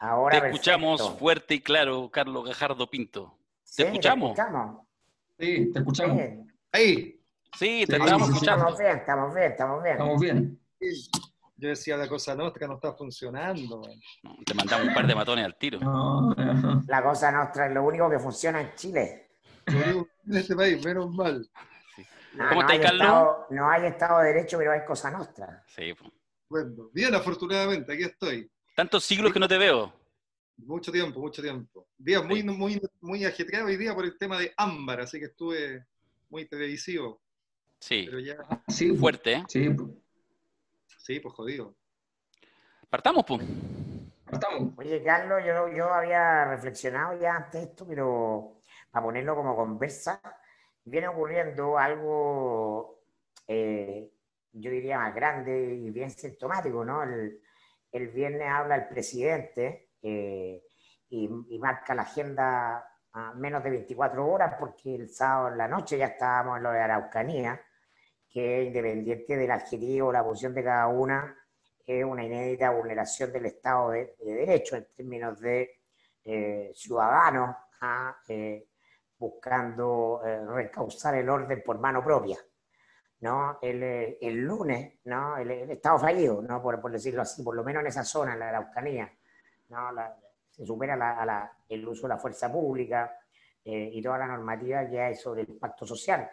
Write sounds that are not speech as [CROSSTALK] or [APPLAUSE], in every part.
Ahora te escuchamos perfecto. fuerte y claro, Carlos Gajardo Pinto. Sí, ¿Te escuchamos? Sí, te escuchamos. Bien. Ahí, Sí, te Sí, estamos sí, sí. escuchando. Estamos bien, estamos bien, estamos bien. Estamos bien. yo decía la cosa nuestra no está funcionando. No, Te mandamos un par de matones al tiro. No, no. La cosa nuestra es lo único que funciona en Chile. Lo único en este país, menos mal. No, ¿Cómo no estáis, hay Carlos? Estado, no hay Estado de Derecho, pero hay cosa nuestra. Sí. Bueno, bien, afortunadamente, aquí estoy. Tantos siglos que no te veo. Mucho tiempo, mucho tiempo. Día muy, muy, muy ajetreado hoy día por el tema de ámbar, así que estuve muy televisivo. Sí, Pero ya, Sí, fuerte, ¿eh? Sí, pues. sí, pues jodido. Partamos, pues. Partamos. Oye, Carlos, yo, yo había reflexionado ya antes esto, pero para ponerlo como conversa, viene ocurriendo algo, eh, yo diría, más grande y bien sintomático, ¿no? El, el viernes habla el presidente eh, y, marca la agenda a menos de 24 horas, porque el sábado en la noche ya estábamos en lo de Araucanía, que independiente del adjetivo o la posición de cada una, es una inédita vulneración del Estado de, de Derecho en términos de eh, ciudadanos ah, eh, buscando recausar el orden por mano propia. ¿No? El, eh, el lunes, ¿no? el, el Estado fallido, ¿no? por, por decirlo así, por lo menos en esa zona, en la Araucanía, ¿no? La- se supera la- a la- el uso de la fuerza pública eh, y toda la normativa que hay sobre el pacto social.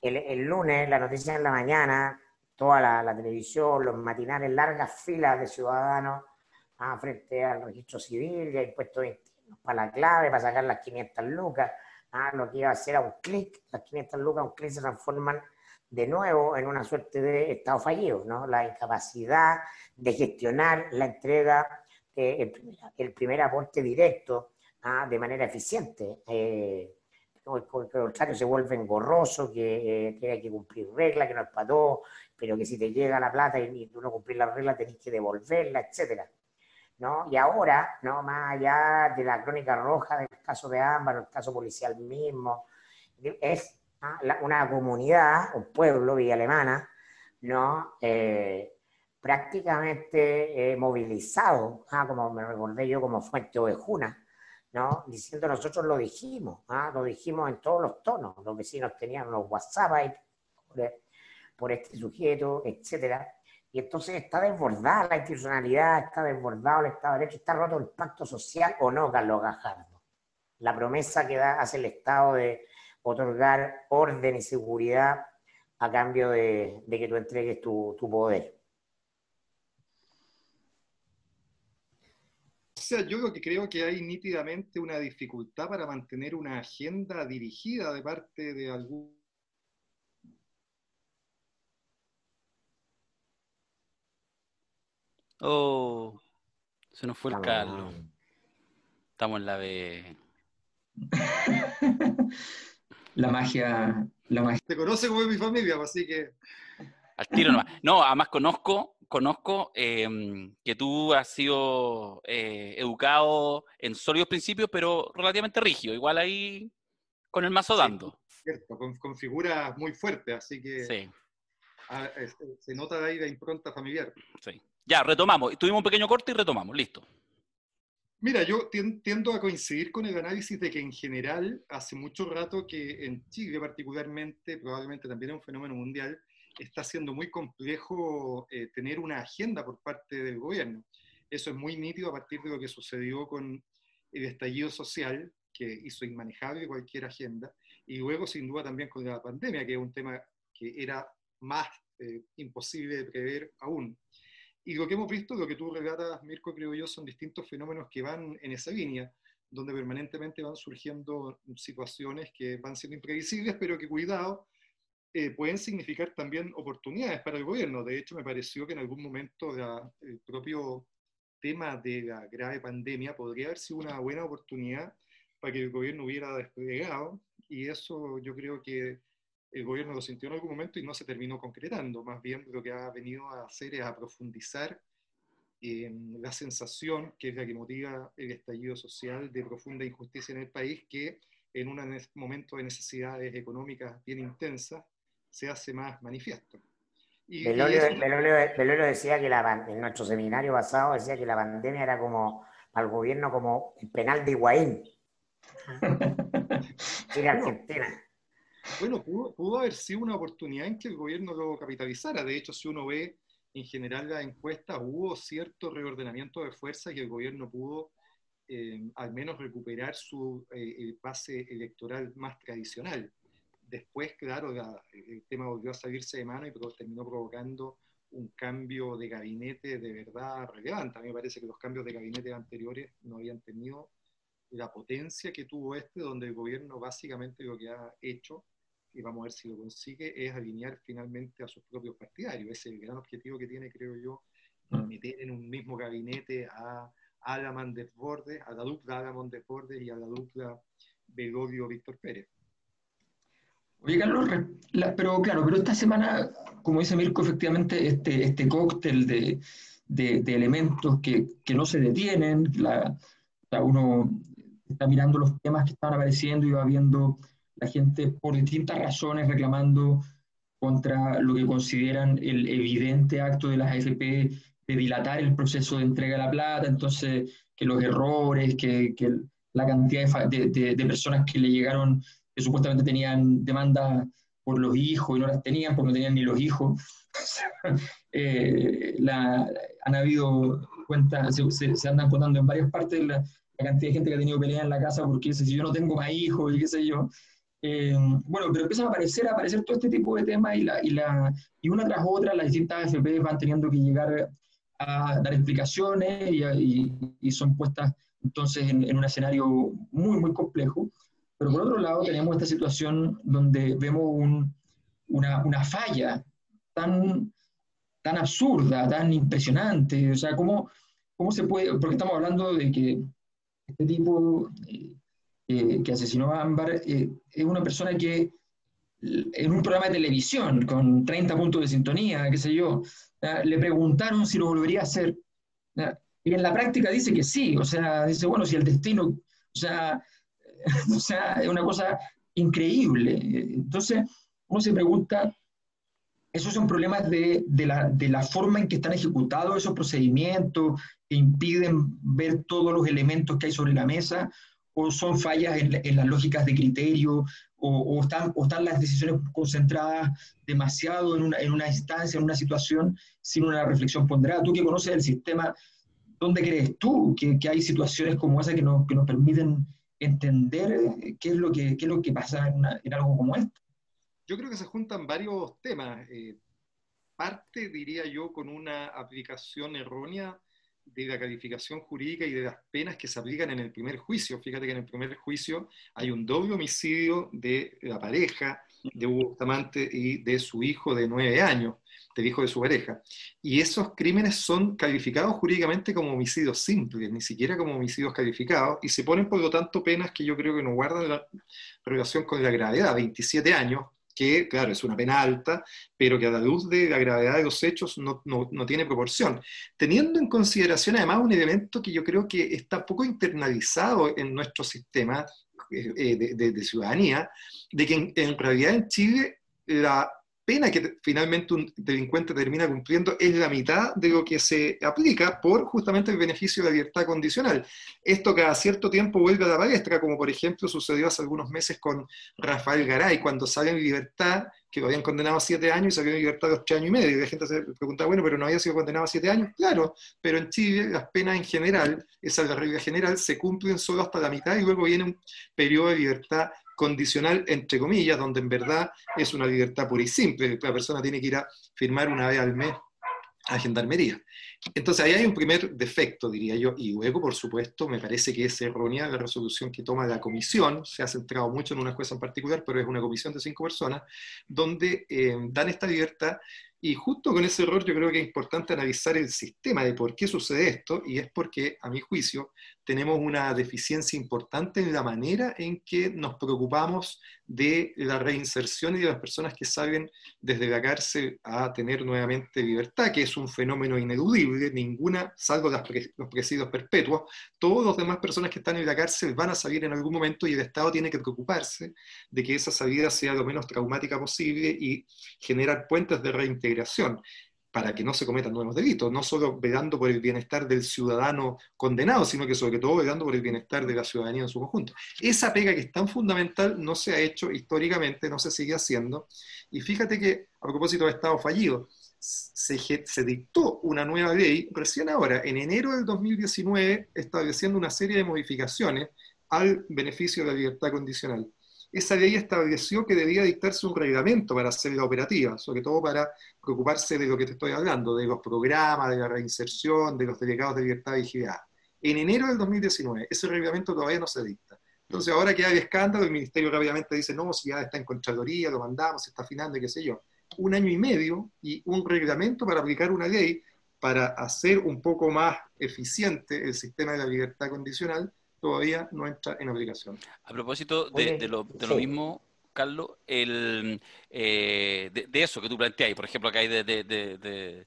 El, el lunes, la noticia en la mañana, toda la, la televisión, los matinales, largas filas de ciudadanos ah, frente al registro civil, ya impuestos internos para la clave, para sacar las 500 lucas, ah, lo que iba a hacer a un clic, las 500 lucas, un clic se transforman de nuevo en una suerte de estado fallido, ¿no? La incapacidad de gestionar la entrega, eh, el, primer, el primer aporte directo ah, de manera eficiente. Eh, por el contrario, se vuelve engorroso, que, eh, que hay que cumplir reglas, que no es para todos, pero que si te llega la plata y tú no cumplís las reglas, tenés que devolverla, etcétera. ¿no? Y ahora, ¿no? más allá de la crónica roja del caso de Ámbar, el caso policial mismo, es una comunidad, un pueblo, Villa Alemana, ¿no? Eh, prácticamente eh, movilizado, ah, como me recordé yo como fuente ovejuna, ¿no? Diciendo nosotros lo dijimos, ah, lo dijimos en todos los tonos, los vecinos tenían los WhatsApp ahí por, este sujeto, etcétera. Y entonces está desbordada la institucionalidad, está desbordado el Estado de Derecho, está roto el pacto social o no, Carlos Gajardo. La promesa que da, hace el Estado de otorgar orden y seguridad a cambio de, de que tú entregues tu, tu poder. O sea, yo lo que creo que hay nítidamente una dificultad para mantener una agenda dirigida de parte de algún... Oh, se nos fue el Carlos. Estamos en la B. [LAUGHS] La magia, la magia. Se conoce como mi familia, pues, así que Al tiro nomás. No, además conozco, conozco eh, que tú has sido eh, educado en sólidos principios, pero relativamente rígido. Igual ahí con el mazo Sí. dando. cierto, con, con figuras muy fuertes, así que Sí, es- se nota ahí la impronta familiar. sí. Ya, retomamos. Tuvimos un pequeño corte y retomamos. Listo. Mira, yo tien- tiendo a coincidir con el análisis de que en general hace mucho rato que en Chile particularmente, probablemente también es un fenómeno mundial, está siendo muy complejo eh, tener una agenda por parte del gobierno. Eso es muy nítido a partir de lo que sucedió con el estallido social, que hizo inmanejable cualquier agenda, y luego sin duda también con la pandemia, que es un tema que era más eh, imposible de prever aún. Y lo que hemos visto, lo que tú relatas, Mirko, creo yo, son distintos fenómenos que van en esa línea, donde permanentemente van surgiendo situaciones que van siendo imprevisibles, pero que, cuidado, eh, pueden significar también oportunidades para el gobierno. De hecho, me pareció que en algún momento la- el propio tema de la grave pandemia podría haber sido una buena oportunidad para que el gobierno hubiera desplegado, y eso yo creo que el gobierno lo sintió en algún momento y no se terminó concretando. Más bien lo que ha venido a hacer es a profundizar en la sensación, que es la que motiva el estallido social de profunda injusticia en el país, que en un momento de necesidades económicas bien intensas se hace más manifiesto. Y, y Belolio, eso- Belolio- Belolio decía que la, en nuestro seminario pasado decía que la pandemia era como al gobierno como el penal de Higuaín. Chile Argentina. Bueno, pudo, pudo, haber sido una oportunidad en que el gobierno lo capitalizara. De hecho, si uno ve en general la encuesta, hubo cierto reordenamiento de fuerzas y el gobierno pudo eh, al menos recuperar su eh, base electoral más tradicional. Después, claro, el tema volvió a salirse de mano y terminó provocando un cambio de gabinete de verdad relevante. A mí me parece que los cambios de gabinete anteriores no habían tenido la potencia que tuvo este, donde el gobierno básicamente lo que ha hecho, y vamos a ver si lo consigue, es alinear finalmente a sus propios partidarios. Ese es el gran objetivo que tiene, creo yo, mm. meter en un mismo gabinete a Alaman Desbordes, a la dupla Alaman Desbordes y a la dupla Begodio-Víctor Pérez. Oye, Carlos, pero claro, pero esta semana, como dice Mirko, efectivamente, este, este cóctel de, de, elementos que, que, no se detienen, la, uno está mirando los temas que están apareciendo y va viendo la gente por distintas razones reclamando contra lo que consideran el evidente acto de las AFP de dilatar el proceso de entrega de la plata, entonces que los errores, que, que la cantidad de, de, de, personas que le llegaron que supuestamente tenían demanda por los hijos y no las tenían porque no tenían ni los hijos. [LAUGHS] eh, la, han habido cuentas, se, se, andan contando en varias partes la, la, cantidad de gente que ha tenido pelea en la casa porque dice, si yo no tengo más hijos y qué sé yo. Eh, bueno, pero empiezan a aparecer, a aparecer todo este tipo de temas y, la, y, la, y una tras otra las distintas AFP van teniendo que llegar a dar explicaciones y, y, son puestas entonces en, en, un escenario muy, muy complejo. Pero por otro lado tenemos esta situación donde vemos un, una, una, falla tan, tan absurda, tan impresionante. O sea, ¿cómo, ¿cómo se puede? Porque estamos hablando de que este tipo eh, eh, que asesinó a Ámbar eh, es una persona que en un programa de televisión con 30 puntos de sintonía, qué sé yo, le preguntaron si lo volvería a hacer. Y en la práctica dice que sí, o sea, dice, bueno, si el destino, o sea, [LAUGHS] o sea, es una cosa increíble. Entonces, uno se pregunta, ¿esos son problemas de, de, la, de, la, forma en que están ejecutados esos procedimientos que impiden ver todos los elementos que hay sobre la mesa? ¿O son fallas en, en las lógicas de criterio? O, o, están, ¿O están las decisiones concentradas demasiado en una, en una instancia, en una situación, sin una reflexión ponderada? Tú que conoces el sistema, ¿dónde crees tú que, que hay situaciones como esa que nos, que nos permiten entender eh, qué es lo que, qué es lo que pasa en, una, en, algo como esto. Yo creo que se juntan varios temas. Eh, parte, diría yo, con una aplicación errónea de la calificación jurídica y de las penas que se aplican en el primer juicio. Fíjate que en el primer juicio hay un doble homicidio de la pareja de Hugo Bustamante y de su hijo de nueve años del hijo de su pareja. Y esos crímenes son calificados jurídicamente como homicidios simples, ni siquiera como homicidios calificados, y se ponen por lo tanto penas que yo creo que no guardan la relación con la gravedad, 27 años, que claro, es una pena alta, pero que a la luz de la gravedad de los hechos no, no, no tiene proporción. Teniendo en consideración además un elemento que yo creo que está poco internalizado en nuestro sistema eh, de, de, de, ciudadanía, de que en, en realidad en Chile la que finalmente un delincuente termina cumpliendo es la mitad de lo que se aplica por justamente el beneficio de la libertad condicional. Esto cada cierto tiempo vuelve a la palestra, como por ejemplo sucedió hace algunos meses con Rafael Garay, cuando sale en libertad, que lo habían condenado a siete años y salió en libertad de ocho años y medio. Y la gente se pregunta, bueno, pero no había sido condenado a siete años. Claro, pero en Chile las penas en general, esa es la regla general, se cumplen solo hasta la mitad y luego viene un periodo de libertad condicional, entre comillas, donde en verdad es una libertad pura y simple. La persona tiene que ir a firmar una vez al mes a gendarmería. Entonces ahí hay un primer defecto, diría yo, y luego, por supuesto, me parece que es errónea la resolución que toma la comisión, se ha centrado mucho en una jueza en particular, pero es una comisión de cinco personas, donde eh, dan esta libertad y justo con ese error yo creo que es importante analizar el sistema de por qué sucede esto, y es porque, a mi juicio, tenemos una deficiencia importante en la manera en que nos preocupamos de la reinserción y de las personas que salen desde la cárcel a tener nuevamente libertad, que es un fenómeno ineludible, ninguna, salvo las pre, los presidios perpetuos, todas las demás personas que están en la cárcel van a salir en algún momento y el Estado tiene que preocuparse de que esa salida sea lo menos traumática posible y generar puentes de reintegración para que no se cometan nuevos delitos, no solo velando por el bienestar del ciudadano condenado, sino que sobre todo velando por el bienestar de la ciudadanía en su conjunto. Esa pega que es tan fundamental no se ha hecho históricamente, no se sigue haciendo. Y fíjate que, a propósito de Estado fallido, se, se, dictó una nueva ley recién ahora, en enero del 2019, estableciendo una serie de modificaciones al beneficio de la libertad condicional esa ley estableció que debía dictarse un reglamento para hacerla operativa, sobre todo para preocuparse de lo que te estoy hablando, de los programas, de la reinserción, de los delegados de libertad vigilada. En enero del 2019, ese reglamento todavía no se dicta. Entonces, ahora que hay escándalo, el ministerio rápidamente dice, no, si ya está en Contraloría, lo mandamos, se está afinando, qué sé yo. Un año y medio y un reglamento para aplicar una ley para hacer un poco más eficiente el sistema de la libertad condicional, todavía no entra en aplicación. A propósito de, lo, mismo, Carlos, el, eh, de, eso que tú planteas, por ejemplo, acá hay de, de,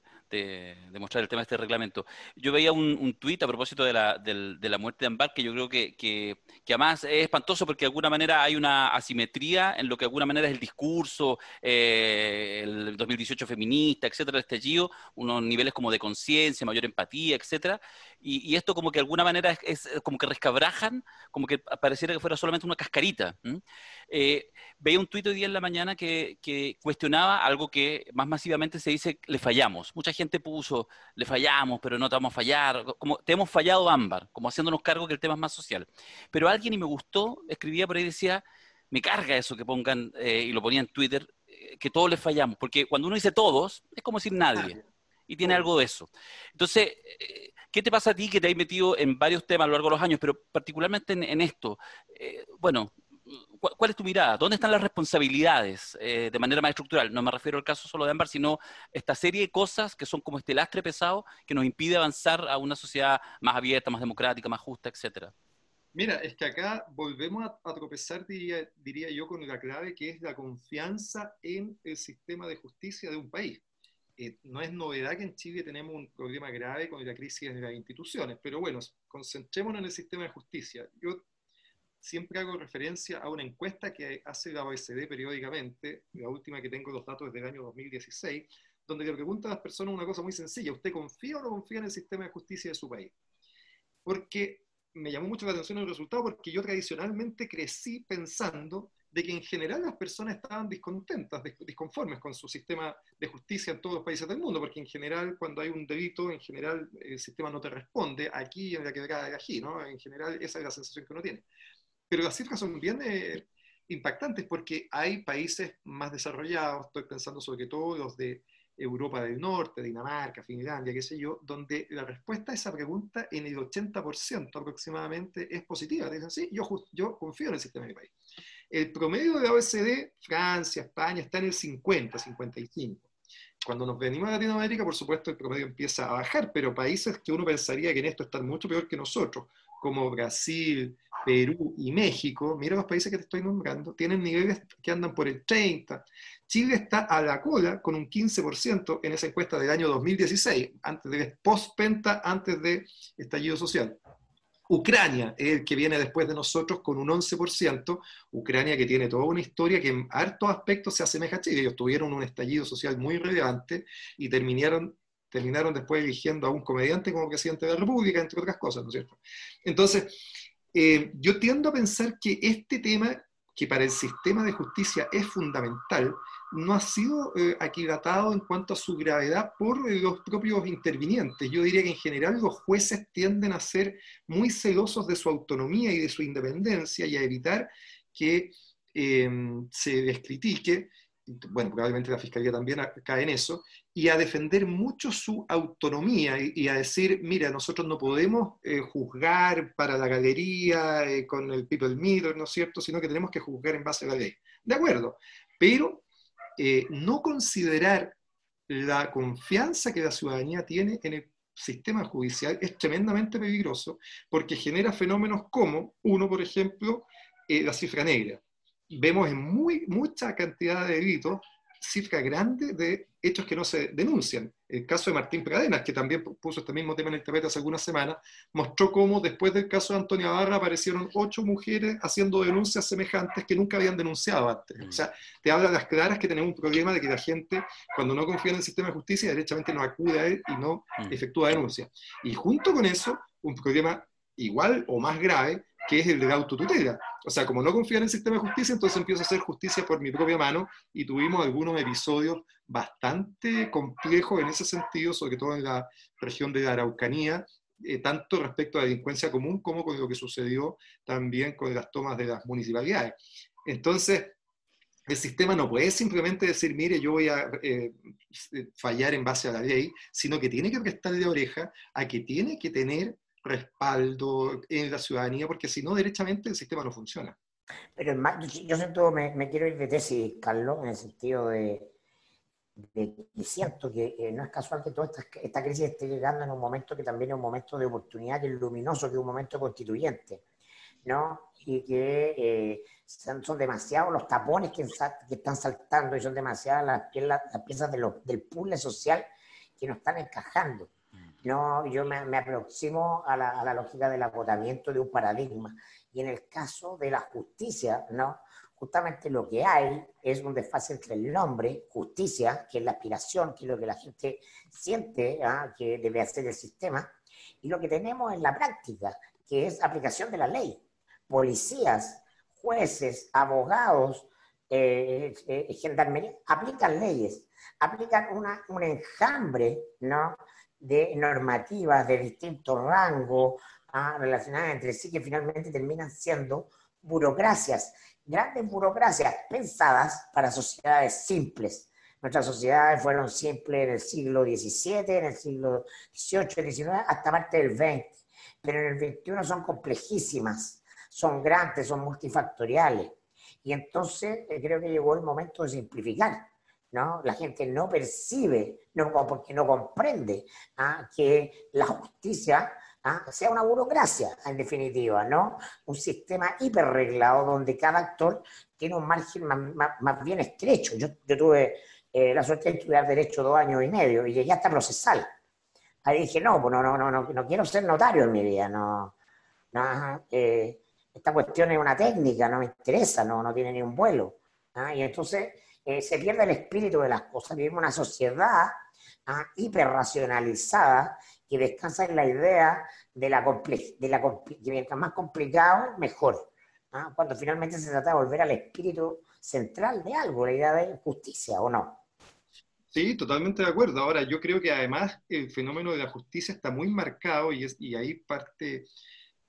mostrar el tema de este reglamento. Yo veía un, un tuit a propósito de la, de la muerte de Ambar, que yo creo que, que, que, además es espantoso porque de alguna manera hay una asimetría en lo que de alguna manera es el discurso, eh, el 2018 feminista, etcétera, el estallido, unos niveles como de conciencia, mayor empatía, etcétera, y, y, esto como que de alguna manera es, como que rescabrajan, como que pareciera que fuera solamente una cascarita. Eh, veía un tuit hoy día en la mañana que, que cuestionaba algo que más masivamente se dice, le fallamos. Mucha gente puso, le fallamos, pero no te vamos a fallar, como te hemos fallado ámbar, como haciéndonos cargo que el tema es más social. Pero alguien, y me gustó, escribía por ahí, decía, me carga eso que pongan, eh, y lo ponía en Twitter, eh, que todos les fallamos, porque cuando uno dice todos, es como decir nadie, y tiene algo de eso. Entonces, eh, ¿qué te pasa a ti que te has metido en varios temas a lo largo de los años, pero particularmente en, esto? bueno, ¿Cuál es tu mirada? ¿Dónde están las responsabilidades eh, de manera más estructural? No me refiero al caso solo de Ámbar, sino esta serie de cosas que son como este lastre pesado que nos impide avanzar a una sociedad más abierta, más democrática, más justa, etcétera. Mira, es que acá volvemos a, tropezar, diría, yo, con la clave que es la confianza en el sistema de justicia de un país. Eh, no es novedad que en Chile tenemos un problema grave con la crisis de las instituciones, pero bueno, concentrémonos en el sistema de justicia. Yo siempre hago referencia a una encuesta que hace la OECD periódicamente, la última que tengo los datos desde el año 2016, donde le pregunta a las personas una cosa muy sencilla, ¿usted confía o no confía en el sistema de justicia de su país? Porque me llamó mucho la atención el resultado porque yo tradicionalmente crecí pensando de que en general las personas estaban discontentas, disconformes con su sistema de justicia en todos los países del mundo, porque en general cuando hay un delito, en general el sistema no te responde, aquí en la que de allí, ¿no? En general esa es la sensación que uno tiene. Pero las cifras son bien eh, impactantes porque hay países más desarrollados, estoy pensando sobre todo los de Europa del Norte, Dinamarca, Finlandia, qué sé yo, donde la respuesta a esa pregunta en el 80% aproximadamente es positiva. Dicen, sí, yo, yo confío en el sistema de mi país. El promedio de OECD, Francia, España, está en el 50, 55. Cuando nos venimos a Latinoamérica, por supuesto, el promedio empieza a bajar, pero países que uno pensaría que en esto están mucho peor que nosotros, como Brasil, Perú y México, mira los países que te estoy nombrando, tienen niveles que andan por el 30. Chile está a la cola con un 15% en esa encuesta del año 2016, antes de post-penta, antes de estallido social. Ucrania es el que viene después de nosotros con un 11%, Ucrania que tiene toda una historia que en hartos aspectos se asemeja a Chile. Ellos tuvieron un estallido social muy relevante y terminaron, terminaron después eligiendo a un comediante como presidente de la República, entre otras cosas, ¿no es cierto? Entonces, eh, yo tiendo a pensar que este tema, que para el sistema de justicia es fundamental, no ha sido eh, aquilatado en cuanto a su gravedad por eh, los propios intervinientes. Yo diría que en general los jueces tienden a ser muy celosos de su autonomía y de su independencia y a evitar que se descritique bueno, probablemente la Fiscalía también cae en eso, y a defender mucho su autonomía y, a decir, mira, nosotros no podemos eh, juzgar para la galería eh, con el people meter, ¿no es cierto?, sino que tenemos que juzgar en base a la ley. De acuerdo, pero eh, no considerar la confianza que la ciudadanía tiene en el sistema judicial es tremendamente peligroso porque genera fenómenos como, uno, por ejemplo, la cifra negra vemos en muy, mucha cantidad de delitos cifra grande de hechos que no se denuncian. El caso de Martín Pradenas, que también puso este mismo tema en el tapete hace algunas semanas, mostró cómo después del caso de Antonia Barra aparecieron ocho mujeres haciendo denuncias semejantes que nunca habían denunciado antes. O sea, te habla de las claras que tenemos un problema de que la gente, cuando no confía en el sistema de justicia, derechamente no acude a él y no mm. efectúa denuncias. Y junto con eso, un problema igual o más grave, que es el de la autotutela. O sea, como no confía en el sistema de justicia, entonces empiezo a hacer justicia por mi propia mano y tuvimos algunos episodios bastante complejos en ese sentido, sobre todo en la región de la Araucanía, eh, tanto respecto a la delincuencia común como con lo que sucedió también con las tomas de las municipalidades. Entonces, el sistema no puede simplemente decir, mire, yo voy a eh, fallar en base a la ley, sino que tiene que prestarle oreja a que tiene que tener respaldo en la ciudadanía, porque si no, derechamente el sistema no funciona. Pero yo siento, me, me quiero ir de tesis, Carlos, en el sentido de, de que siento que eh, no es casual que toda esta, esta, crisis esté llegando en un momento que también es un momento de oportunidad, que es luminoso, que es un momento constituyente, ¿no? Y que eh, son, son, demasiados los tapones que, están saltando y son demasiadas las, piezas de del puzzle social que no están encajando. No, yo me, aproximo a la, a la, lógica del agotamiento de un paradigma. Y en el caso de la justicia, ¿no? justamente lo que hay es un desfase entre el nombre, justicia, que es la aspiración, que es lo que la gente siente ¿ah? que debe hacer el sistema, y lo que tenemos en la práctica, que es aplicación de la ley. Policías, jueces, abogados, eh, eh, gendarmería, aplican leyes, aplican una, un enjambre ¿no? De normativas de distintos rangos ¿ah? relacionadas entre sí que finalmente terminan siendo burocracias, grandes burocracias pensadas para sociedades simples. Nuestras sociedades fueron simples en el siglo XVII, en el siglo XVIII, XIX, hasta parte del XX, pero en el XXI son complejísimas, son grandes, son multifactoriales. Y entonces eh, creo que llegó el momento de simplificar. ¿No? La gente no percibe, no, porque no comprende ¿ah? que la justicia ¿ah? sea una burocracia, en definitiva, ¿no? Un sistema hiperreglado donde cada actor tiene un margen más, bien estrecho. Yo, yo tuve eh, la suerte de estudiar Derecho dos años y medio y llegué hasta procesal. Ahí dije, no, pues no, no, no, no, no quiero ser notario en mi vida, no. no eh, esta cuestión es una técnica, no me interesa, no, no tiene ni un vuelo. ¿ah? Y entonces eh, se pierde el espíritu de las cosas. Vivimos una sociedad ¿ah? hiperracionalizada que descansa en la idea de la, de la que mientras más complicado, mejor. ¿ah? Cuando finalmente se trata de volver al espíritu central de algo, la idea de justicia, ¿o no? Sí, totalmente de acuerdo. Ahora, yo creo que además el fenómeno de la justicia está muy marcado y, es, y ahí parte,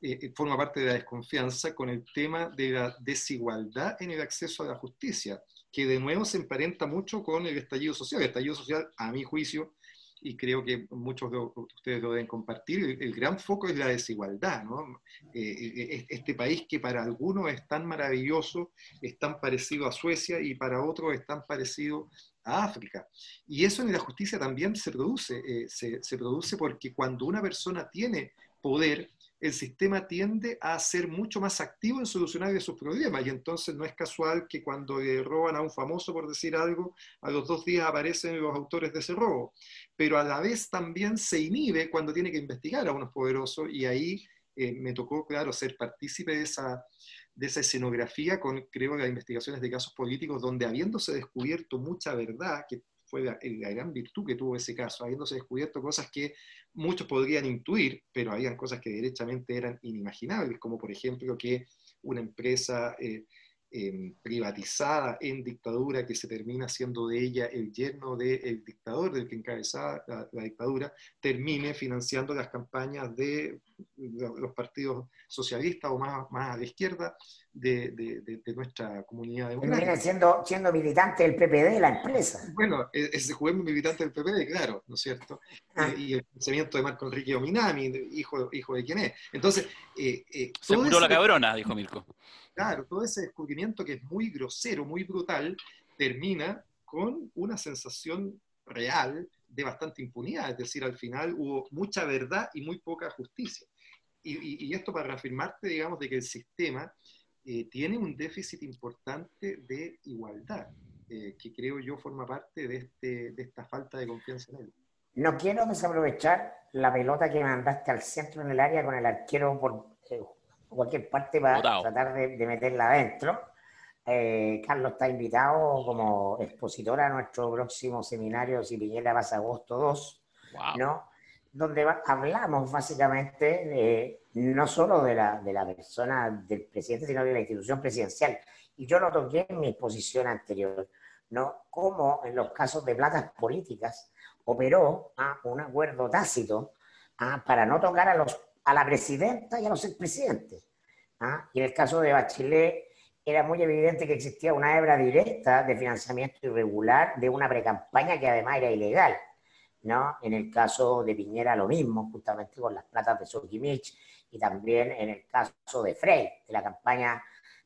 eh, forma parte de la desconfianza con el tema de la desigualdad en el acceso a la justicia que de nuevo se emparenta mucho con el estallido social. El estallido social, a mi juicio, y creo que muchos de ustedes lo deben compartir, el, gran foco es la desigualdad. ¿no? Eh, eh, este país que para algunos es tan maravilloso, es tan parecido a Suecia y para otros es tan parecido a África. Y eso en la justicia también se produce, eh, se produce porque cuando una persona tiene poder, el sistema tiende a ser mucho más activo en solucionar esos problemas. Y entonces no es casual que cuando le roban a un famoso, por decir algo, a los dos días aparecen los autores de ese robo, pero a la vez también se inhibe cuando tiene que investigar a unos poderosos. Y ahí eh, me tocó, claro, ser partícipe de esa, de esa escenografía con, creo, las investigaciones de casos políticos donde habiéndose descubierto mucha verdad, que fue la, gran virtud que tuvo ese caso, habiéndose descubierto cosas que muchos podrían intuir, pero habían cosas que derechamente eran inimaginables, como por ejemplo que una empresa eh, Em, privatizada en dictadura, que se termina siendo de ella el yerno del dictador, del que encabezaba la, dictadura, termine financiando las campañas de los partidos socialistas o más, más a la izquierda de, de, nuestra comunidad democrática. Termina siendo, siendo militante del PPD de la empresa. Bueno, e, ese juez militante del PPD, claro, ¿no es cierto? Ah. Eh, y el pensamiento de Marco Enrique Ominami, hijo, hijo de quién es. Entonces, eh, eh, se curó la cabrona, dijo Mirko. Claro, todo ese descubrimiento que es muy grosero, muy brutal, termina con una sensación real de bastante impunidad, es decir, al final hubo mucha verdad y muy poca justicia. Y, esto para reafirmarte, digamos, de que el sistema eh, tiene un déficit importante de igualdad, eh, que creo yo forma parte de, este, de esta falta de confianza en él. no quiero desaprovechar la pelota que mandaste al centro en el área con el arquero por eh, cualquier parte para tratar de, meterla adentro. Eh, Carlos está invitado como expositor a nuestro próximo seminario Si Piñera pasa agosto 2, ¿no? donde hablamos básicamente de, no solo de la, de la persona del presidente, sino de la institución presidencial. Y yo lo toqué en mi exposición anterior, ¿no? Cómo en los casos de placas políticas operó a un acuerdo tácito para no tocar a, los, a la presidenta y a los expresidentes. Y en el caso de Bachelet era muy evidente que existía una hebra directa de financiamiento irregular de una precampaña que además era ilegal. ¿no? En el caso de Piñera lo mismo, justamente con las platas de Sokimich y también en el caso de Frey, de la campaña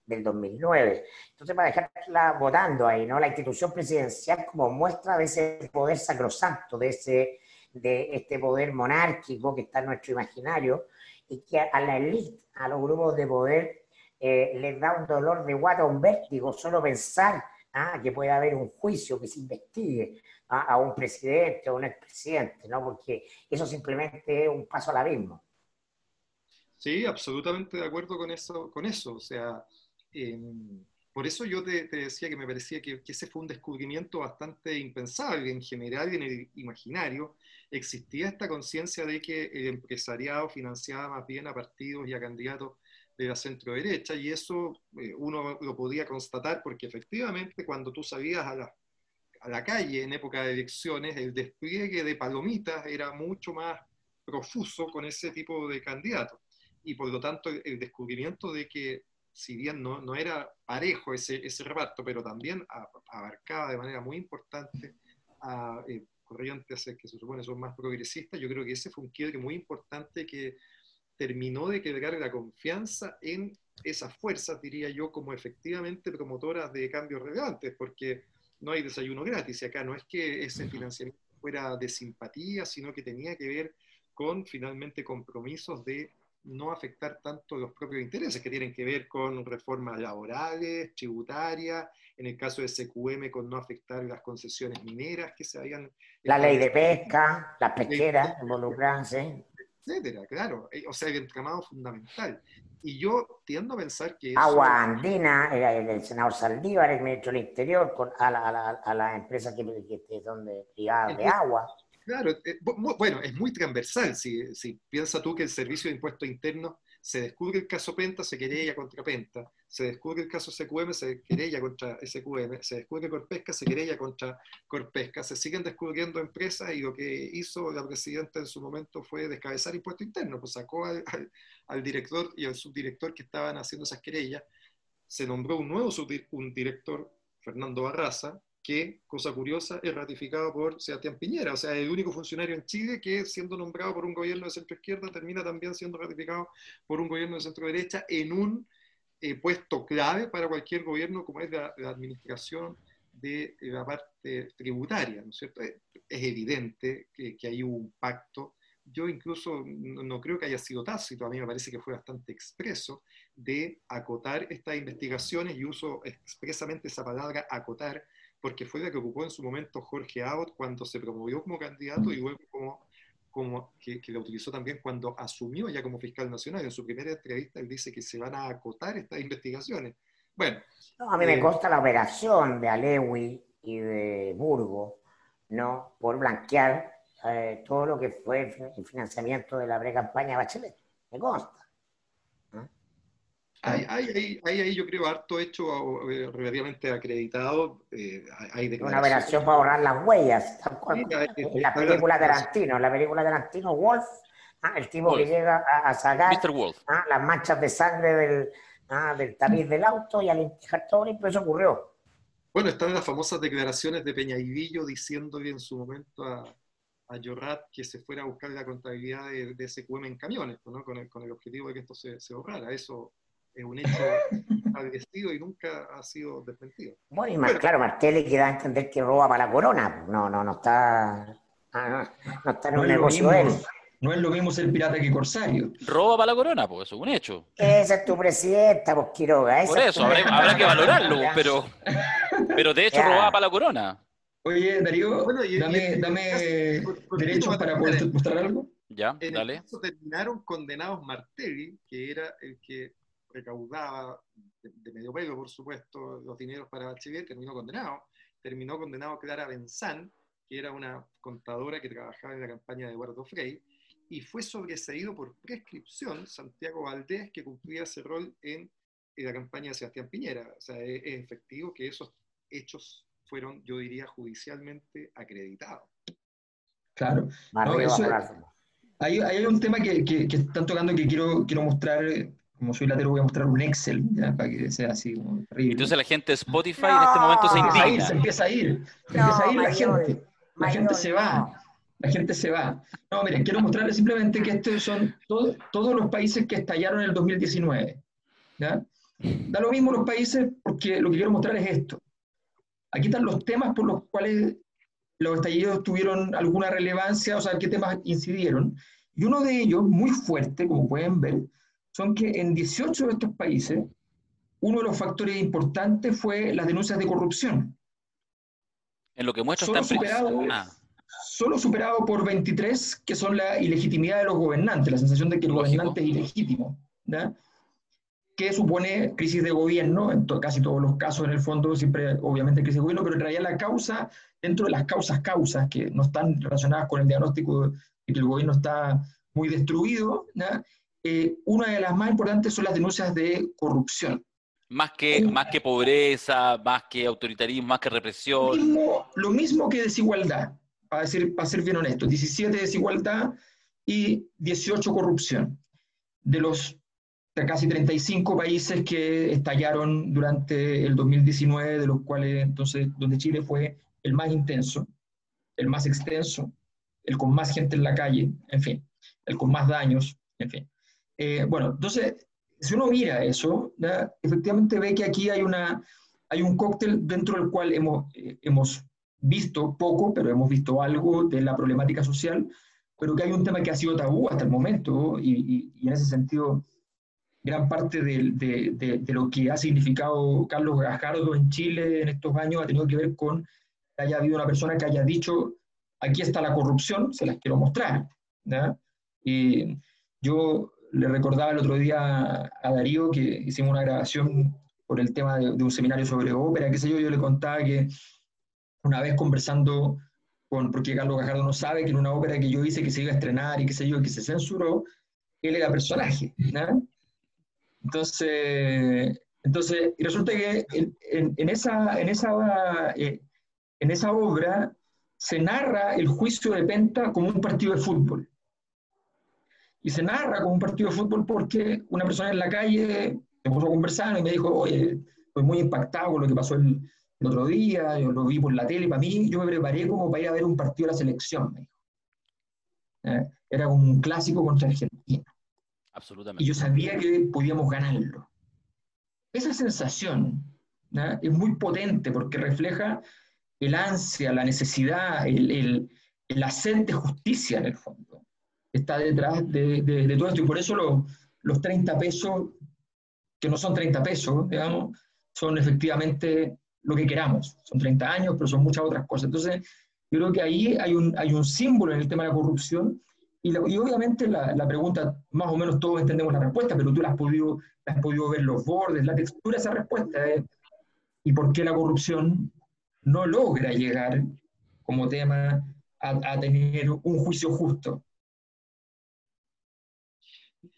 del 2009. Entonces, para dejarla votando ahí, ¿no? La institución presidencial como muestra de ese poder sacrosanto, de, ese, de este poder monárquico que está en nuestro imaginario y que a la élite, a los grupos de poder, eh, les da un dolor de guata, un vértigo, solo pensar ah, que puede haber un juicio, que se investigue ah, a un presidente o un expresidente, ¿no? Porque eso simplemente es un paso al abismo. Sí, absolutamente de acuerdo con eso. Con eso. O sea, em, por eso yo te, decía que me parecía que, que, ese fue un descubrimiento bastante impensable. En general, en el imaginario, existía esta conciencia de que el empresariado financiaba más bien a partidos y a candidatos de la centro derecha y eso eh, uno lo podía constatar porque efectivamente cuando tú salías a la, a la calle en época de elecciones, el despliegue de palomitas era mucho más profuso con ese tipo de candidatos. Y por lo tanto el, descubrimiento de que si bien no, no era parejo ese, ese reparto, pero también abarcaba de manera muy importante a eh, corrientes que se supone son más progresistas, yo creo que ese fue un quiebre muy importante que terminó de quebrar la confianza en esas fuerzas, diría yo, como efectivamente promotoras de cambios relevantes, porque no hay desayuno gratis y acá no es que ese financiamiento fuera de simpatía, sino que tenía que ver con finalmente compromisos de no afectar tanto los propios intereses, que tienen que ver con reformas laborales, tributarias, en el caso de SQM con no afectar las concesiones mineras que se habían... La ley de pesca, las pesqueras involucradas, etcétera, claro. Eh, o sea, el entramado fundamental. Y yo tiendo a pensar que... Agua Andina, el, senador Saldívar, el ministro del Interior, con, a, la, a, la, a las empresas que, que son de, privadas de agua. Claro, eh, bueno, es muy transversal. Si, si piensas tú que el Servicio de Impuestos Internos se descubre el caso Penta, se querella contra Penta, se descubre el caso SQM, se querella contra SQM, se descubre Corpesca, se querella contra Corpesca, se siguen descubriendo empresas y lo que hizo la presidenta en su momento fue descabezar impuesto interno, pues sacó al, al, director y al subdirector que estaban haciendo esas querellas, se nombró un nuevo subdirector, Fernando Barraza, que, cosa curiosa, es ratificado por Sebastián Piñera, o sea, el único funcionario en Chile que, siendo nombrado por un gobierno de centro izquierda, termina también siendo ratificado por un gobierno de centro derecha en un eh, puesto clave para cualquier gobierno, como es la, administración de la parte tributaria, ¿no es cierto? Es, evidente que, que hay un pacto yo incluso no, creo que haya sido tácito, a mí me parece que fue bastante expreso, de acotar estas investigaciones y uso expresamente esa palabra acotar porque fue la que ocupó en su momento Jorge Abbott cuando se promovió como candidato y luego como, como que, que, la utilizó también cuando asumió ya como fiscal nacional. En su primera entrevista él dice que se van a acotar estas investigaciones. Bueno. a mí me eh, consta la operación de Alewi y de Burgo, ¿no? Por blanquear eh, todo lo que fue el financiamiento de la pre-campaña Bachelet. Me consta. Hay, hay, hay, hay, yo creo, harto hecho eh, relativamente acreditado. Eh, hay Una operación para borrar las huellas. la película de Tarantino, la película de Tarantino, Wolf, ah, el tipo que llega a, sacar ah, las manchas de sangre del, ah, del tapiz del auto y al dejar todo limpio, eso ocurrió. Bueno, están las famosas declaraciones de Peñaidillo diciéndole en su momento a, a Llorat que se fuera a buscar la contabilidad de, de SQM en camiones, ¿no? con, el, con el objetivo de que esto se, se borrara. Eso es un hecho [LAUGHS] agresivo y nunca ha sido desmentido. Bueno, y más claro, Martelli quiere entender que roba para la corona. No, no, no está, ah, no, está en un negocio él. No es lo mismo ser pirata que corsario. Roba para la corona, pues eso es un hecho. Esa es tu presidenta, pues Quiroga. Por eso, habrá, que valorarlo, pero, pero de hecho roba para la corona. Oye, Darío, dame, dame derechos para poder mostrar algo. Ya, en dale. El terminaron condenados Martelli, que era el que recaudaba de, medio pelo, por supuesto, los dineros para Bachelet, terminó condenado. Terminó condenado Clara Benzán, que era una contadora que trabajaba en la campaña de Eduardo Frey, y fue sobreseído por prescripción Santiago Valdés, que cumplía ese rol en, la campaña de Sebastián Piñera. O sea, es, efectivo que esos hechos fueron, yo diría, judicialmente acreditados. Claro. hay, hay, un tema que, que, que, están tocando que quiero, quiero mostrar, como soy latero voy a mostrar un Excel, para que sea así como Entonces la gente de Spotify en este momento se indigna. Se empieza a ir, se empieza a ir la gente. La gente se va la gente se va. No, miren, quiero mostrarles simplemente que estos son todos los países que estallaron en el 2019. ¿ya? Da lo mismo los países porque lo que quiero mostrar es esto. Aquí están los temas por los cuales los estallidos tuvieron alguna relevancia, o sea, qué temas incidieron. Y uno de ellos, muy fuerte, como pueden ver, son que en 18 de estos países, uno de los factores importantes fue las denuncias de corrupción. En lo que muestra está superado, ah solo superado por 23, que son la ilegitimidad de los gobernantes, la sensación de que el gobernante es ilegítimo. ¿ya? que supone crisis de gobierno, en casi todos los casos en el fondo, siempre obviamente crisis de gobierno, pero en realidad la causa, dentro de las causas causas, que no están relacionadas con el diagnóstico de que el gobierno está muy destruido, eh, una de las más importantes son las denuncias de corrupción. Más que, más que pobreza, más que autoritarismo, más que represión. lo mismo que desigualdad para, decir, para ser bien honesto, 17 desigualdad y 18 corrupción. De los casi 35 países que estallaron durante el 2019, de los cuales entonces, donde Chile fue el más intenso, el más extenso, el con más gente en la calle, en fin, el con más daños, en fin. Eh, bueno, entonces, si uno mira eso, efectivamente ve que aquí hay, una, hay un cóctel dentro del cual hemos, eh, hemos visto poco, pero hemos visto algo de la problemática social, pero que hay un tema que ha sido tabú hasta el momento y, en ese sentido gran parte de, de, de, lo que ha significado Carlos Gajardo en Chile en estos años ha tenido que ver con que haya habido una persona que haya dicho, aquí está la corrupción, se las quiero mostrar. Y yo le recordaba el otro día a Darío que hicimos una grabación por el tema de, un seminario sobre ópera, qué sé yo, yo le contaba que una vez conversando con, porque Carlos Gajardo no sabe que en una ópera que yo hice que se iba a estrenar y qué sé yo, que se censuró, él era personaje. ¿no? Entonces, entonces, resulta que en, en, esa, en, esa, eh, en esa obra se narra el juicio de Penta como un partido de fútbol. Y se narra como un partido de fútbol porque una persona en la calle me puso a conversar y me dijo, oye, estoy muy impactado con lo que pasó el, el otro día, yo lo vi por la tele, para mí yo me preparé como para ir a ver un partido de la selección, me dijo. Eh, era como un clásico contra Argentina. Absolutamente. Y yo sabía que podíamos ganarlo. Esa sensación es muy potente porque refleja el ansia, la necesidad, el, el, el de justicia en el fondo. Está detrás de, todo esto y por eso los 30 pesos, que no son 30 pesos, digamos, son efectivamente lo que queramos. Son 30 años, pero son muchas otras cosas. Entonces, yo creo que ahí hay un, hay un símbolo en el tema de la corrupción y, y obviamente la, la, pregunta, más o menos todos entendemos la respuesta, pero tú la has podido, has podido ver los bordes, la textura de esa respuesta. ¿eh? ¿Y por qué la corrupción no logra llegar como tema a, a tener un juicio justo?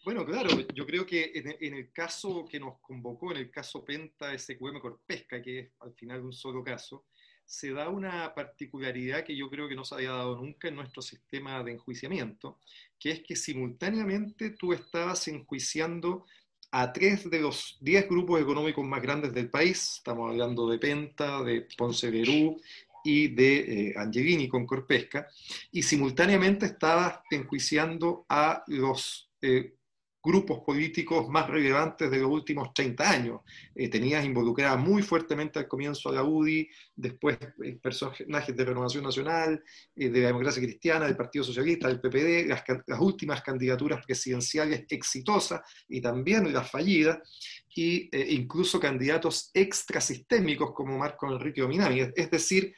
Bueno, claro, yo creo que en, el caso que nos convocó, en el caso Penta SQM Corpesca, que es al final un solo caso, se da una particularidad que yo creo que no se había dado nunca en nuestro sistema de enjuiciamiento, que es que simultáneamente tú estabas enjuiciando a tres de los diez grupos económicos más grandes del país, estamos hablando de Penta, de Ponce Verú y de eh, Angelini con Corpesca, y simultáneamente estabas enjuiciando a los eh, grupos políticos más relevantes de los últimos 30 años. Eh, tenías involucrada muy fuertemente al comienzo a la UDI, después eh, personajes de Renovación Nacional, de la Democracia Cristiana, del Partido Socialista, del PPD, las, últimas candidaturas presidenciales exitosas y también las fallidas, e incluso candidatos extrasistémicos como Marco Enrique Ominami. Es decir,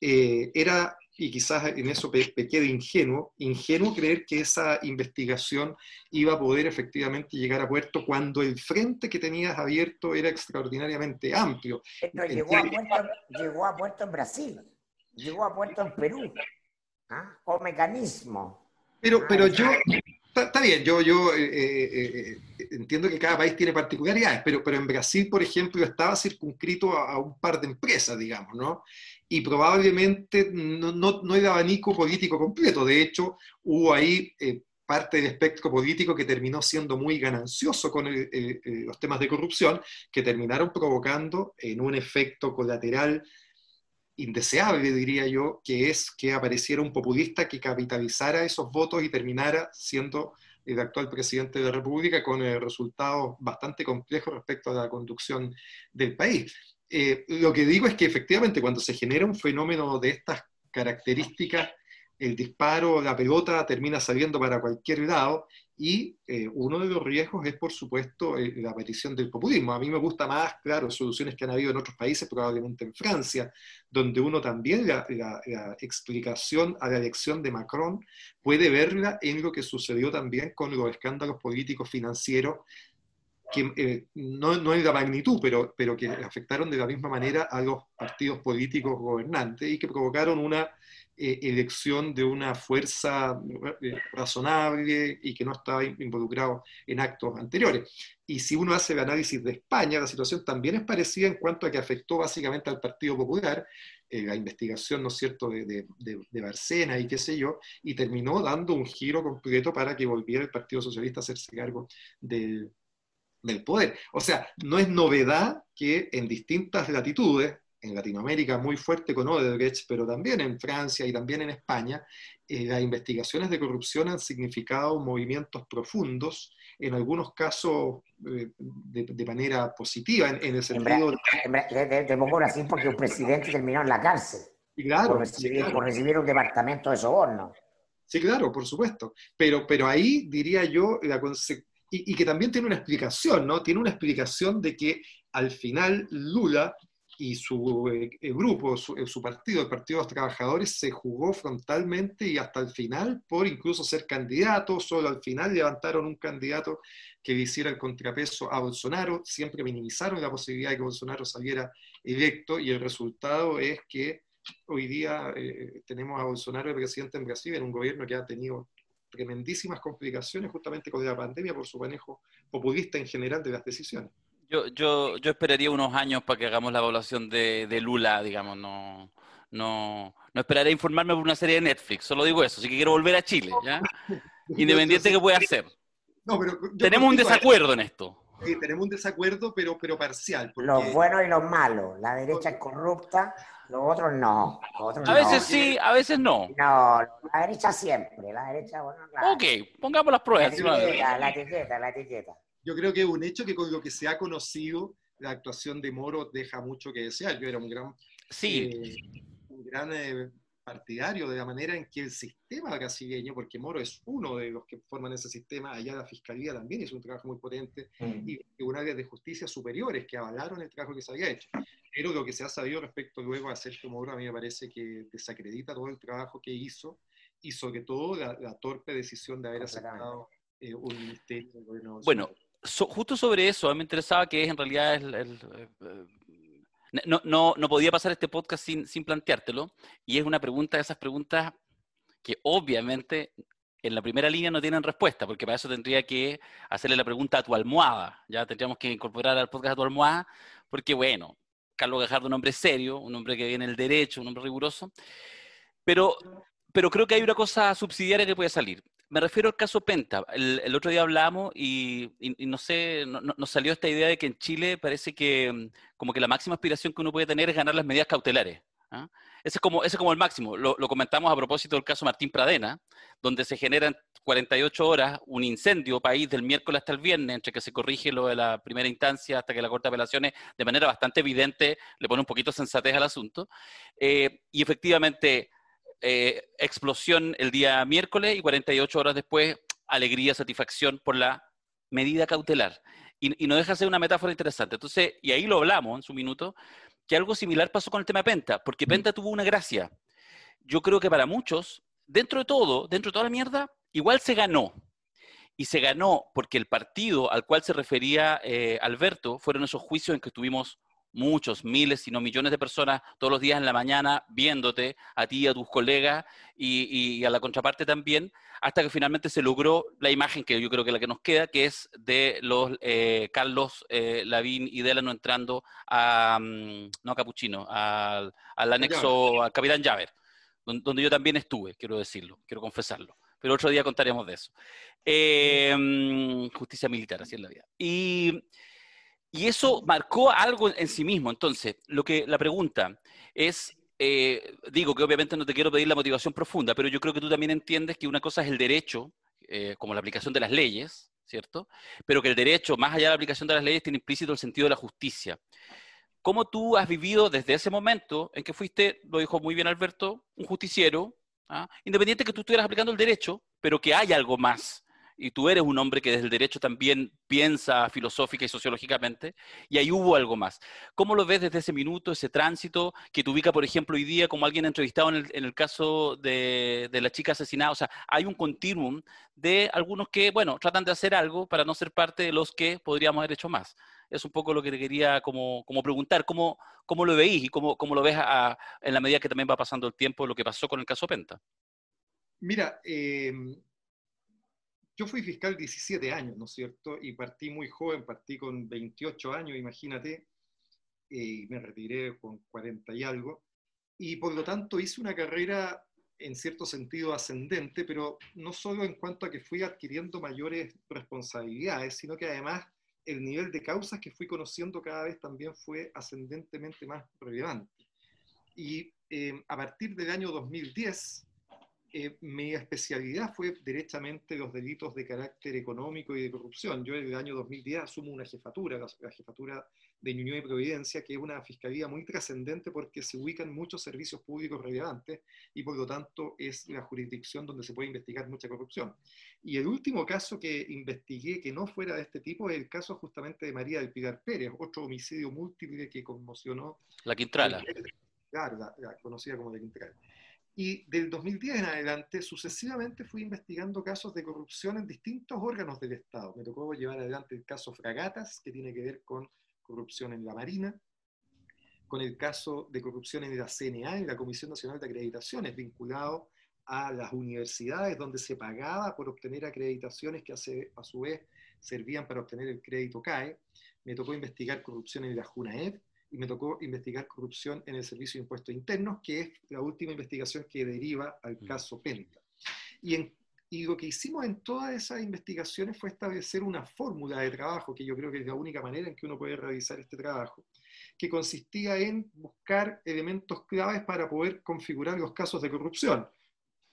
eh, era, y quizás en eso pequé de ingenuo, ingenuo creer que esa investigación iba a poder efectivamente llegar a puerto cuando el frente que tenías abierto era extraordinariamente amplio. llegó, a puerto, llegó a puerto en Brasil, llegó a puerto en Perú, ¿ah? o mecanismo. Pero, pero yo, Está, bien, yo, yo eh, eh, eh, entiendo que cada país tiene particularidades, pero, pero en Brasil, por ejemplo, estaba circunscrito a, un par de empresas, digamos, ¿no? Y probablemente no, no, no era abanico político completo. De hecho, hubo ahí parte del espectro político que terminó siendo muy ganancioso con los temas de corrupción, que terminaron provocando en un efecto colateral indeseable, diría yo, que es que apareciera un populista que capitalizara esos votos y terminara siendo el actual presidente de la República con resultados bastante complejos respecto a la conducción del país. Eh, lo que digo es que efectivamente cuando se genera un fenómeno de estas características, el disparo, la pelota termina saliendo para cualquier lado y eh, uno de los riesgos es, por supuesto, eh, la aparición del populismo. A mí me gusta más, claro, soluciones que han habido en otros países, probablemente en Francia, donde uno también la, explicación a la elección de Macron puede verla en lo que sucedió también con los escándalos políticos financieros que eh, no, no, en la magnitud, pero, pero que afectaron de la misma manera a los partidos políticos gobernantes y que provocaron una eh, elección de una fuerza eh, razonable y que no estaba involucrado en actos anteriores. Y si uno hace el análisis de España, la situación también es parecida en cuanto a que afectó básicamente al Partido Popular, eh, la investigación, ¿no es cierto?, de, de, de, Barcena y qué sé yo, y terminó dando un giro completo para que volviera el Partido Socialista a hacerse cargo del, del poder. O sea, no es novedad que en distintas latitudes, en Latinoamérica muy fuerte con Odebrecht, pero también en Francia y también en España, eh, las investigaciones de corrupción han significado movimientos profundos, en algunos casos eh, de, manera positiva, en, el sentido... de, así porque un presidente terminó en la cárcel. claro, por, recibir, un departamento de soborno. Sí, claro, por supuesto. Pero, pero ahí diría yo, la y, que también tiene una explicación, ¿no? Tiene una explicación de que al final Lula y su eh, grupo, eh, su, partido, el Partido de los Trabajadores, se jugó frontalmente y hasta el final por incluso ser candidato, solo al final levantaron un candidato que hiciera el contrapeso a Bolsonaro, siempre minimizaron la posibilidad de que Bolsonaro saliera electo y el resultado es que hoy día eh, tenemos a Bolsonaro de presidente en Brasil en un gobierno que ha tenido tremendísimas complicaciones justamente con la pandemia por su manejo populista en general de las decisiones. Yo, yo, yo esperaría unos años para que hagamos la evaluación de, de Lula, digamos, no, no, no esperaré informarme por una serie de Netflix, solo digo eso, así que quiero volver a Chile, ¿ya? [LAUGHS] Independiente que pueda hacer. No, pero tenemos un desacuerdo en esto. Sí, tenemos un desacuerdo, pero, pero parcial. Los buenos y los malos. La derecha es corrupta, los otros no. a veces sí, a veces no. No, la derecha siempre. La derecha, bueno, claro. Ok, pongamos las pruebas. La etiqueta, la etiqueta, la etiqueta yo creo que es un hecho que con lo que se ha conocido, la actuación de Moro deja mucho que desear. Yo era un gran, sí. Eh, un gran eh, partidario de la manera en que el sistema brasileño, porque Moro es uno de los que forman ese sistema, allá la Fiscalía también hizo un trabajo muy potente, mm. y tribunales de justicia superiores que avalaron el trabajo que se había hecho. Pero lo que se ha sabido respecto luego a Sergio Moro, a mí me parece que desacredita todo el trabajo que hizo, y sobre todo la, torpe decisión de haber aceptado eh, un ministerio del gobierno. Bueno, justo sobre eso, me interesaba que es en realidad el, eh, no, no, no, podía pasar este podcast sin, sin planteártelo, y es una pregunta de esas preguntas que obviamente en la primera línea no tienen respuesta, porque para eso tendría que hacerle la pregunta a tu almohada, ya tendríamos que incorporar al podcast a tu almohada, porque bueno, Carlos Gajardo, un hombre serio, un hombre que viene el derecho, un hombre riguroso, pero, pero creo que hay una cosa subsidiaria que puede salir, me refiero al caso Penta. El, otro día hablamos y, no sé, nos salió esta idea de que en Chile parece que mm, como que la máxima aspiración que uno puede tener es ganar las medidas cautelares. ¿ah? Ese, es como, ese es como el máximo. Lo, comentamos a propósito del caso Martín Pradena, donde se genera en 48 horas un incendio país del miércoles hasta el viernes, entre que se corrige lo de la primera instancia hasta que la Corte de Apelaciones, de manera bastante evidente, le pone un poquito sensatez al asunto. Eh, y efectivamente eh, explosión el día miércoles y 48 horas después, alegría, satisfacción por la medida cautelar. Y, no deja de ser una metáfora interesante. Entonces, y ahí lo hablamos en su minuto, que algo similar pasó con el tema de Penta, porque Penta tuvo una gracia. Yo creo que para muchos, dentro de todo, dentro de toda la mierda, igual se ganó. Y se ganó porque el partido al cual se refería eh, Alberto fueron esos juicios en que estuvimos muchos, miles, si no millones de personas todos los días en la mañana viéndote, a ti, a tus colegas y, a la contraparte también, hasta que finalmente se logró la imagen que yo creo que es la que nos queda, que es de los eh, Carlos eh, Lavín y Delano entrando a, mm, no a Capuchino, al, anexo, al Capitán Javer, donde, yo también estuve, quiero decirlo, quiero confesarlo. Pero otro día contaremos de eso. Eh, mm, justicia militar, así es la vida. Y y eso marcó algo en sí mismo. Entonces, lo que la pregunta es, eh, digo que obviamente no te quiero pedir la motivación profunda, pero yo creo que tú también entiendes que una cosa es el derecho, eh, como la aplicación de las leyes, ¿cierto? Pero que el derecho, más allá de la aplicación de las leyes, tiene implícito el sentido de la justicia. ¿Cómo tú has vivido desde ese momento en que fuiste, lo dijo muy bien Alberto, un justiciero, ¿ah? independiente que tú estuvieras aplicando el derecho, pero que hay algo más y tú eres un hombre que desde el derecho también piensa filosófica y sociológicamente, y ahí hubo algo más. ¿Cómo lo ves desde ese minuto, ese tránsito que te ubica, por ejemplo, hoy día como alguien entrevistado en el, caso de, la chica asesinada? O sea, hay un continuum de algunos que, bueno, tratan de hacer algo para no ser parte de los que podríamos haber hecho más. Es un poco lo que te quería como, como preguntar, ¿cómo, ¿cómo lo veís y cómo, cómo lo ves en la medida que también va pasando el tiempo, lo que pasó con el caso Penta? Mira, eh, yo fui fiscal 17 años, ¿no es cierto? Y partí muy joven, partí con 28 años, imagínate, y me retiré con 40 y algo. Y por lo tanto hice una carrera en cierto sentido ascendente, pero no solo en cuanto a que fui adquiriendo mayores responsabilidades, sino que además el nivel de causas que fui conociendo cada vez también fue ascendentemente más relevante. Y eh, a partir del año 2010, eh, mi especialidad fue directamente los delitos de carácter económico y de corrupción. Yo en el año 2010 asumo una jefatura, la, jefatura de Ñuñoa y Providencia, que es una fiscalía muy trascendente porque se ubican muchos servicios públicos relevantes y por lo tanto es la jurisdicción donde se puede investigar mucha corrupción. Y el último caso que investigué que no fuera de este tipo es el caso justamente de María del Pilar Pérez, otro homicidio múltiple que conmocionó. La Quintrala. Claro, la, conocida como la Quintrala. Y del 2010 en adelante, sucesivamente fui investigando casos de corrupción en distintos órganos del Estado. Me tocó llevar adelante el caso Fragatas, que tiene que ver con corrupción en la Marina, con el caso de corrupción en la CNA, en la Comisión Nacional de Acreditaciones, vinculado a las universidades donde se pagaba por obtener acreditaciones que a su vez servían para obtener el crédito CAE. Me tocó investigar corrupción en la JUNAEP, y me tocó investigar corrupción en el Servicio de Impuestos Internos, que es la última investigación que deriva al mm. caso Penta. Y, en, y lo que hicimos en todas esas investigaciones fue establecer una fórmula de trabajo, que yo creo que es la única manera en que uno puede realizar este trabajo, que consistía en buscar elementos claves para poder configurar los casos de corrupción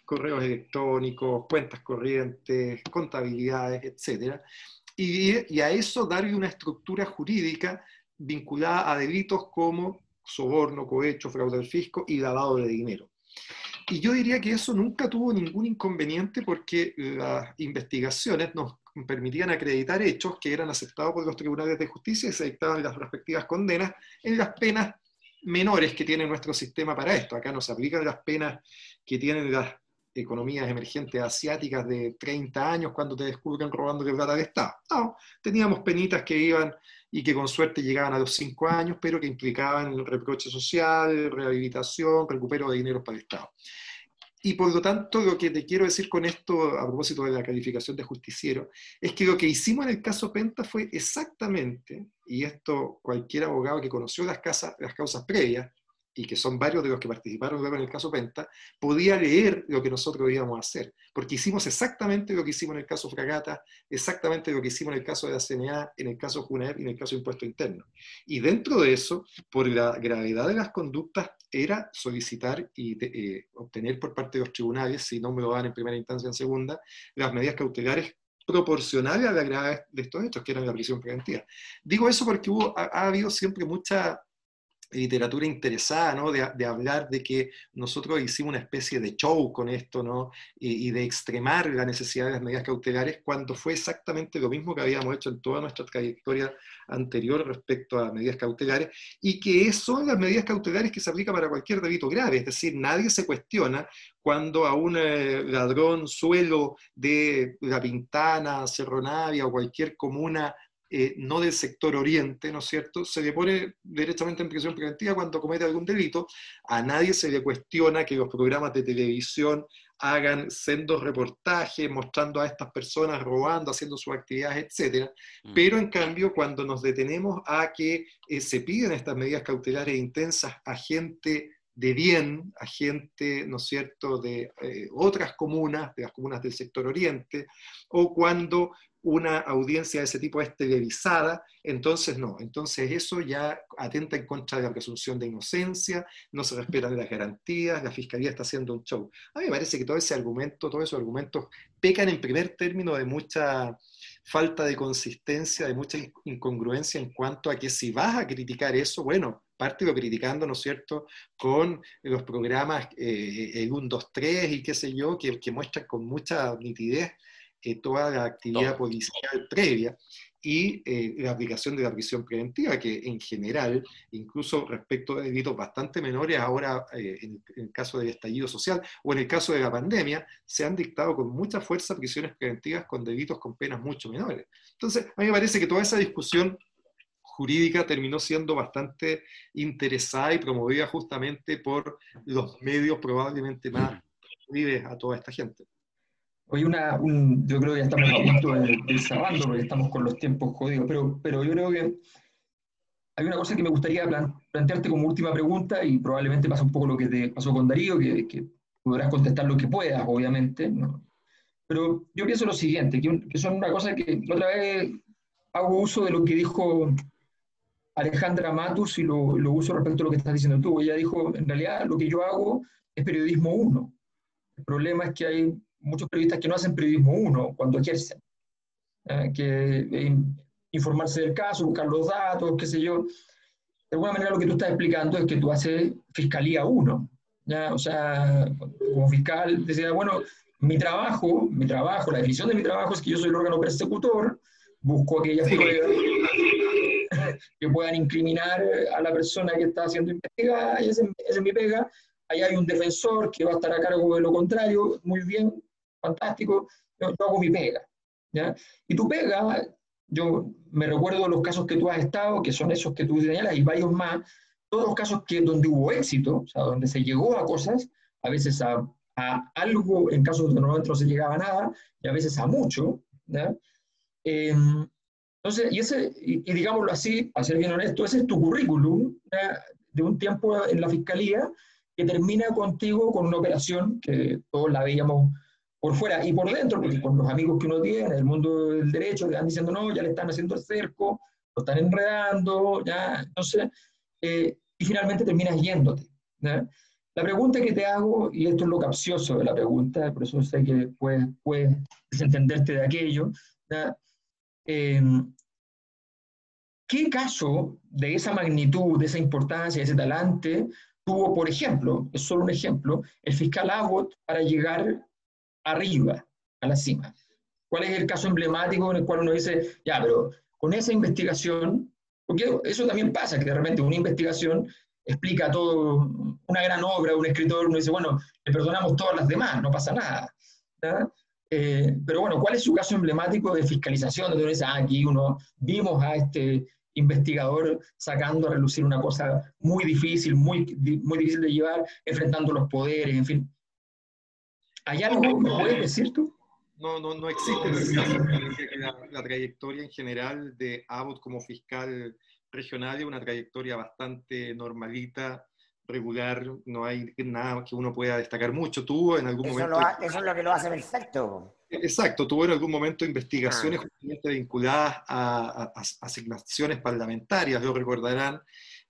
correos electrónicos, cuentas corrientes, contabilidades, etc. Y, y, a eso darle una estructura jurídica vinculada a delitos como soborno, cohecho, fraude al fisco y lavado de dinero. Y yo diría que eso nunca tuvo ningún inconveniente porque las investigaciones nos permitían acreditar hechos que eran aceptados por los tribunales de justicia y se dictaban las respectivas condenas en las penas menores que tiene nuestro sistema para esto. Acá nos aplican las penas que tienen las economías emergentes asiáticas de 30 años cuando te descubren robando plata de Estado. No, teníamos penitas que iban y que con suerte llegaban a los 5 años, pero que implicaban reproche social, rehabilitación, recupero de dinero para el Estado. Y por lo tanto, lo que te quiero decir con esto, a propósito de la calificación de justiciero, es que lo que hicimos en el caso Penta fue exactamente, y esto cualquier abogado que conoció las, casas, las causas previas, y que son varios de los que participaron luego en el caso Penta, podía leer lo que nosotros íbamos a hacer, porque hicimos exactamente lo que hicimos en el caso Fragata, exactamente lo que hicimos en el caso de la CNA, en el caso Junep y en el caso Impuesto Interno. Y dentro de eso, por la gravedad de las conductas, era solicitar y eh, obtener por parte de los tribunales, si no me lo dan en primera instancia en segunda, las medidas cautelares proporcionales a la gravedad de estos hechos, que eran la prisión preventiva. Digo eso porque hubo, ha habido siempre mucha literatura interesada, ¿no? De, hablar de que nosotros hicimos una especie de show con esto, ¿no? Y, de extremar la necesidad de las medidas cautelares, cuando fue exactamente lo mismo que habíamos hecho en toda nuestra trayectoria anterior respecto a medidas cautelares, y que son las medidas cautelares que se aplican para cualquier delito grave, es decir, nadie se cuestiona cuando a un eh, ladrón suelo de La Pintana, Cerro Navia o cualquier comuna eh, no del sector oriente, ¿no es cierto?, se le pone directamente en prisión preventiva cuando comete algún delito. A nadie se le cuestiona que los programas de televisión hagan sendos reportajes mostrando a estas personas robando, haciendo sus actividades, etc. Mm. Pero en cambio, cuando nos detenemos a que eh, se piden estas medidas cautelares intensas a gente de bien, a gente, ¿no es cierto?, de eh, otras comunas, de las comunas del sector oriente, o cuando una audiencia de ese tipo es televisada, entonces no, entonces eso ya atenta en contra de la presunción de inocencia, no se respetan las garantías, la fiscalía está haciendo un show. A mí me parece que todo ese argumento, todos esos argumentos pecan en primer término de mucha falta de consistencia, de mucha incongruencia en cuanto a que si vas a criticar eso, bueno, parte lo criticando, ¿no es cierto?, con los programas eh, el 1, 2, 3 y qué sé yo, que, que muestran con mucha nitidez toda la actividad policial previa y eh, la aplicación de la prisión preventiva, que en general, incluso respecto de delitos bastante menores, ahora eh, en, el caso del estallido social o en el caso de la pandemia, se han dictado con mucha fuerza prisiones preventivas con delitos con penas mucho menores. Entonces, a mí me parece que toda esa discusión jurídica terminó siendo bastante interesada y promovida justamente por los medios probablemente más vives a toda esta gente. Hoy una, yo creo que ya estamos a punto de, de cerrando porque estamos con los tiempos jodidos, pero, pero yo creo que hay una cosa que me gustaría plantearte como última pregunta y probablemente pasa un poco lo que te pasó con Darío, que, que podrás contestar lo que puedas, obviamente, ¿no? Pero yo pienso lo siguiente, que, que, son una cosa que otra vez hago uso de lo que dijo Alejandra Matus y lo, lo uso respecto a lo que estás diciendo tú. Ella dijo, en realidad lo que yo hago es periodismo uno. El problema es que hay muchos periodistas que no hacen periodismo uno cuando ejercen, eh, que eh, informarse del caso, buscar los datos, qué sé yo. De alguna manera lo que tú estás explicando es que tú haces fiscalía uno, ¿ya? O sea, como fiscal decía, bueno, mi trabajo, mi trabajo, la definición de mi trabajo es que yo soy el órgano persecutor, busco aquellas pruebas [LAUGHS] que puedan incriminar a la persona que está siendo investigada, y esa es mi pega, ahí hay un defensor que va a estar a cargo de lo contrario, muy bien, fantástico, yo, hago mi pega. ¿ya? Y tu pega, yo me recuerdo los casos que tú has estado, que son esos que tú señalas, y varios más, todos los casos que, donde hubo éxito, o sea, donde se llegó a cosas, a veces a, a algo, en casos donde normalmente no se llegaba a nada, y a veces a mucho. ¿ya? Em, entonces, y, ese, y, digámoslo así, a ser bien honesto, ese es tu currículum de un tiempo en la fiscalía que termina contigo con una operación que todos la veíamos por fuera y por dentro, porque con los amigos que uno tiene, el mundo del derecho, le diciendo, no, ya le están haciendo el cerco, lo están enredando, ya, entonces, eh, y finalmente terminas yéndote. La pregunta que te hago, y esto es lo capcioso de la pregunta, por eso sé que puedes, puedes desentenderte de aquello, em, ¿qué caso de esa magnitud, de esa importancia, de ese talante, tuvo, por ejemplo, es solo un ejemplo, el fiscal Abbott para llegar arriba, a la cima. ¿Cuál es el caso emblemático en el cual uno dice, ya, pero con esa investigación, porque eso también pasa, que de repente una investigación explica todo, una gran obra, un escritor, uno dice, bueno, le perdonamos todas las demás, no pasa nada. Eh, pero bueno, ¿cuál es su caso emblemático de fiscalización? Donde uno dice, ah, aquí uno vimos a este investigador sacando a relucir una cosa muy difícil, muy, muy difícil de llevar, enfrentando los poderes, en fin. ¿Hay algo que puedes decir tú? No, no, no existe la, la, trayectoria en general de Abbott como fiscal regional es una trayectoria bastante normalita, regular, no hay nada que uno pueda destacar mucho. Tuvo en algún momento... eso es lo que lo hace perfecto. Exacto, tuvo en algún momento investigaciones ah. justamente vinculadas a, a, asignaciones parlamentarias, lo recordarán,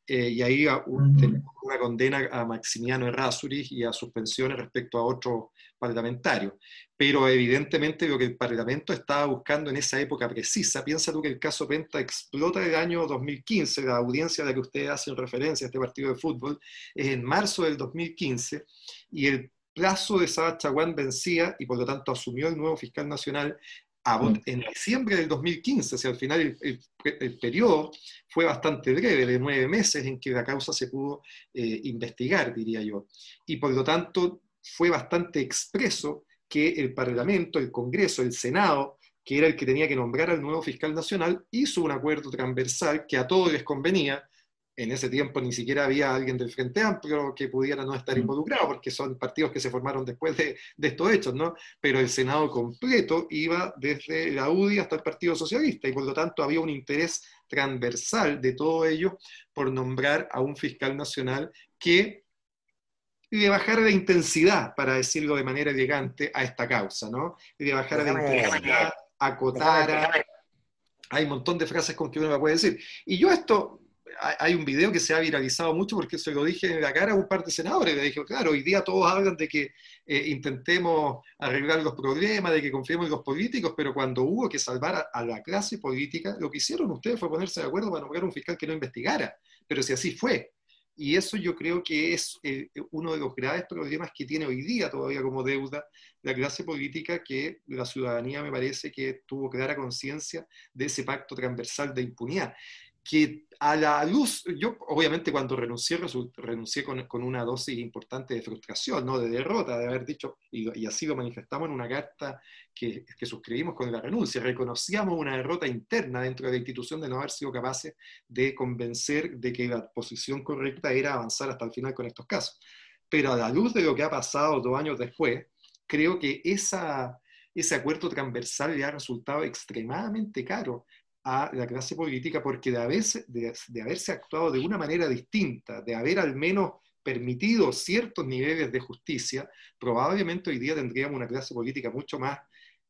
eh, y ahí Mm. tenemos una condena a Maximiano Errázuriz y a suspensiones respecto a otros parlamentarios. Pero evidentemente lo que el Parlamento estaba buscando en esa época precisa, piensa tú que el caso Penta explota el año 2015, la audiencia a la que ustedes hacen referencia, este partido de fútbol, es en marzo del 2015, y el plazo de Saba Chaguán vencía y por lo tanto asumió el nuevo fiscal nacional a en diciembre del 2015, o sea, al final el, el- el periodo fue bastante breve, de nueve meses en que la causa se pudo eh, investigar, diría yo. Y por lo tanto fue bastante expreso que el Parlamento, el Congreso, el Senado, que era el que tenía que nombrar al nuevo fiscal nacional, hizo un acuerdo transversal que a todos les convenía. En ese tiempo ni siquiera había alguien del Frente Amplio que pudiera no estar Mm. involucrado, porque son partidos que se formaron después de, de estos hechos, ¿no? Pero el Senado completo iba desde la UDI hasta el Partido Socialista, y por lo tanto había un interés transversal de todo ello por nombrar a un fiscal nacional que le bajara la intensidad, para decirlo de manera elegante, a esta causa, ¿no? Le bajara la Déjame- intensidad, acotara. Hay un montón de frases con que uno la puede decir. Y yo esto, hay- un video que se ha viralizado mucho porque se lo dije en la cara a un par de senadores. Le dije, claro, hoy día todos hablan de que eh, intentemos arreglar los problemas, de que confiemos en los políticos, pero cuando hubo que salvar a, a la clase política, lo que hicieron ustedes fue ponerse de acuerdo para nombrar un fiscal que no investigara. Pero si así fue. Y eso yo creo que es eh, uno de los graves problemas que tiene hoy día todavía como deuda la clase política, que la ciudadanía me parece que tuvo clara conciencia de ese pacto transversal de impunidad. Que a la luz, yo obviamente cuando renuncié, renuncié con, con una dosis importante de frustración, ¿no? de derrota, de haber dicho, y, y así lo manifestamos en una carta que, que suscribimos con la renuncia, reconocíamos una derrota interna dentro de la institución de no haber sido capaces de convencer de que la posición correcta era avanzar hasta el final con estos casos. Pero a la luz de lo que ha pasado dos años después, creo que esa, ese acuerdo transversal le ha resultado extremadamente caro a la clase política porque de haberse, de, haberse actuado de una manera distinta, de haber al menos permitido ciertos niveles de justicia, probablemente hoy día tendríamos una clase política mucho más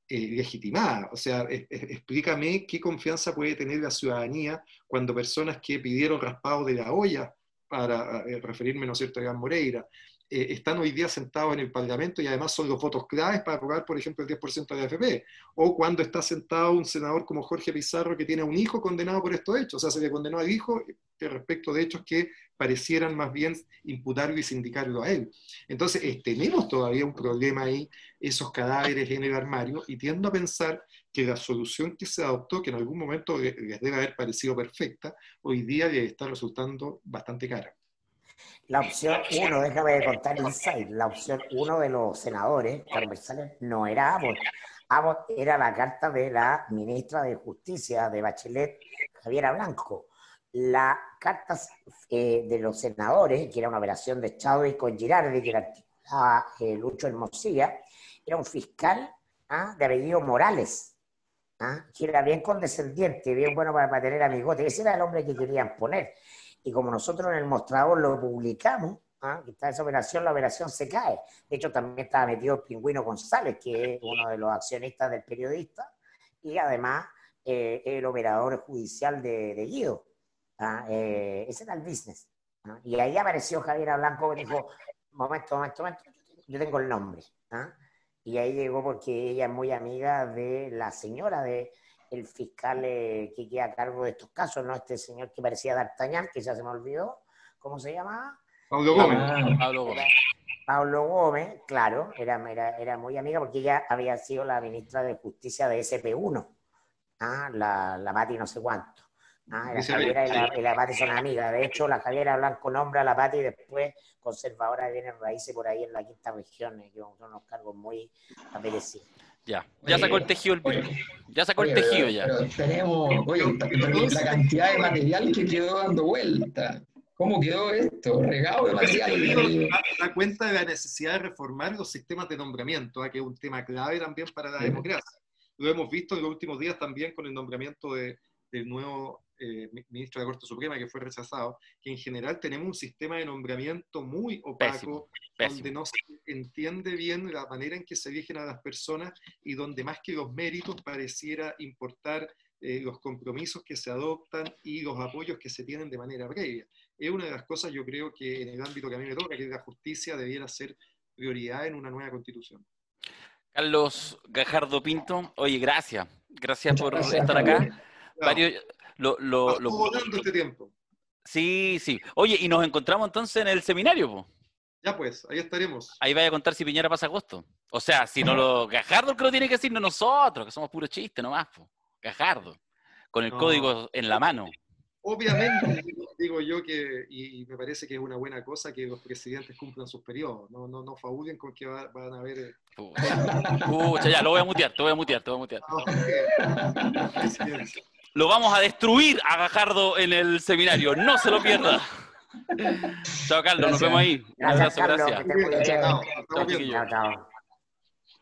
eh, legitimada. O sea, explícame qué confianza puede tener la ciudadanía cuando personas que pidieron raspado de la olla, para eh, referirme, ¿no es cierto?, a Iván Moreira, eh, están hoy día sentados en el Parlamento y además son los votos claves para aprobar, por ejemplo, el 10% de AFP. O cuando está sentado un senador como Jorge Pizarro que tiene un hijo condenado por estos hechos. O sea, se le condenó al hijo eh, respecto de hechos que parecieran más bien imputarlo y sindicarlo a él. Entonces, eh, tenemos todavía un problema ahí, esos cadáveres en el armario, y tiendo a pensar que la solución que se adoptó, que en algún momento le- les debe haber parecido perfecta, hoy día le está resultando bastante cara. La opción uno, déjame contar insight, la opción uno de los senadores transversales no era Abbott. Abbott era la carta de la ministra de Justicia de Bachelet, Javiera Blanco. La carta eh, de los senadores, que era una operación de Chávez con Girardi, que la articulaba eh, Lucho Hermosilla, era un fiscal ¿ah? de apellido Morales, ¿ah? que era bien condescendiente, bien bueno para, para tener amigotes. Ese era el hombre que querían poner. Y como nosotros en el mostrador lo publicamos, ¿ah? está esa operación, la operación se cae. De hecho, también estaba metido el Pingüino González, que es uno de los accionistas del periodista, y además eh, el operador judicial de, de Guido. ¿ah? Eh, ese era el business. ¿ah? Y ahí apareció Javiera Blanco que dijo, momento, momento, momento, yo tengo el nombre. ¿ah? Y ahí llegó porque ella es muy amiga de la señora de el fiscal eh, que queda a cargo de estos casos, ¿no? Este señor que parecía D'Artagnan, que ya se me olvidó, ¿cómo se llama? Pablo Gómez. Ah, Pablo Gómez. Pablo Gómez, claro, era, era, era muy amiga porque ella había sido la ministra de Justicia de SP1, ¿ah? la, la Pati no sé cuánto. ¿Ah? La Javiera y la, y la Pati son amigas. De hecho, la Javiera Blanco nombra a la Pati y después conservadora de bienes raíces por ahí en la quinta región, eh, que son unos cargos muy apetecidos. Ya, ya sacó el tejido el Oye. Ya sacó el Oye, tejido pero- ya. pero tenemos, oye, la cantidad de material que quedó dando vuelta. ¿Cómo quedó esto? Regado de material. da, da cuenta de la necesidad de reformar los sistemas de nombramiento, ¿ah? que es un tema clave también para la democracia. Lo hemos visto en los últimos días también con el nombramiento de- del nuevo eh, mi- ministro de la Corte Suprema que fue rechazado, que en general tenemos un sistema de nombramiento muy opaco, Pésimo, donde no se entiende bien la manera en que se eligen a las personas y donde más que los méritos pareciera importar eh, los compromisos que se adoptan y los apoyos que se tienen de manera previa. Es una de las cosas, yo creo, que en el ámbito que a mí me toca, que es la justicia, debiera ser prioridad en una nueva constitución. Carlos Gajardo Pinto, oye, gracias. Gracias Muchas por gracias, estar Javier. Acá. Varios- lo- lo- volando este tiempo. sí, sí. Oye, y nos encontramos entonces en el seminario, po. Ya pues, ahí estaremos. Ahí vaya a contar si Piñera pasa agosto. O sea, si no lo. Gajardo el que lo tiene que decir, no nosotros, que somos puro chiste nomás, po. Gajardo. Con el No. código en la mano. Obviamente, digo, yo que, y me parece que es una buena cosa que los presidentes cumplan sus periodos, no, no, no fauden con que va- van a haber... eh, Pucha. Ya, lo voy a mutear, te voy a mutear, te voy a mutear. ah, presidencia. Lo vamos a destruir a Gajardo en el seminario. No se lo pierda. [LAUGHS] Chao, Carlos. Nos vemos ahí. Un Gracias, abrazo, Carlos. gracias. Chao, chao.